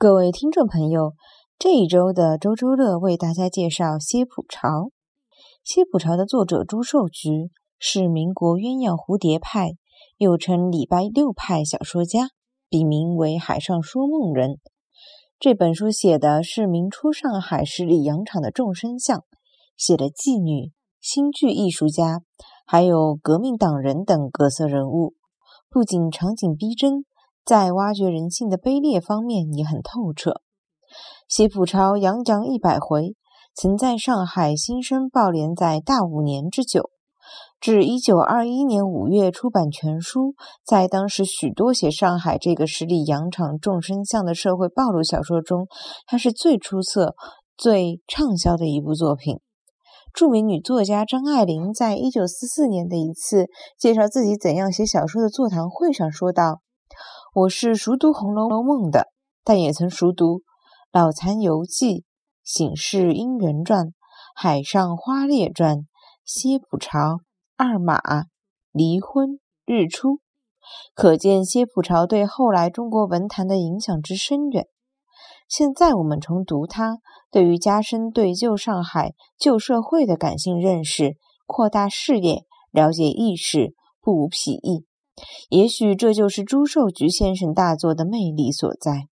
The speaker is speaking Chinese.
各位听众朋友。这一周的周周乐为大家介绍歇浦潮。歇浦潮的作者朱寿菊是民国鸳鸯蝴蝶派，又称礼拜六派小说家，笔名为海上说梦人。这本书写的是明初上海十里洋场的众生相，写的妓女、新剧艺术家，还有革命党人等各色人物，不仅场景逼真。在挖掘人性的卑劣方面也很透彻。谢浦潮洋讲一百回，曾在上海新生报连载大五年之久，至一九二一年五月出版全书。在当时许多写上海这个十里洋场众生相的社会暴露小说中，它是最出色、最畅销的一部作品。著名女作家张爱玲在一九四四年的一次介绍自己怎样写小说的座谈会上说道。我是熟读《红楼梦》的，但也曾熟读《老残游记》《醒世姻缘传》《海上花列传》《歇浦潮》《二马》《离婚》《日出》，可见歇浦潮对后来中国文坛的影响之深远。现在我们重读它，对于加深对旧上海、旧社会的感性认识、扩大视野、了解意识，不无裨益。也许这就是朱寿菊先生大作的魅力所在。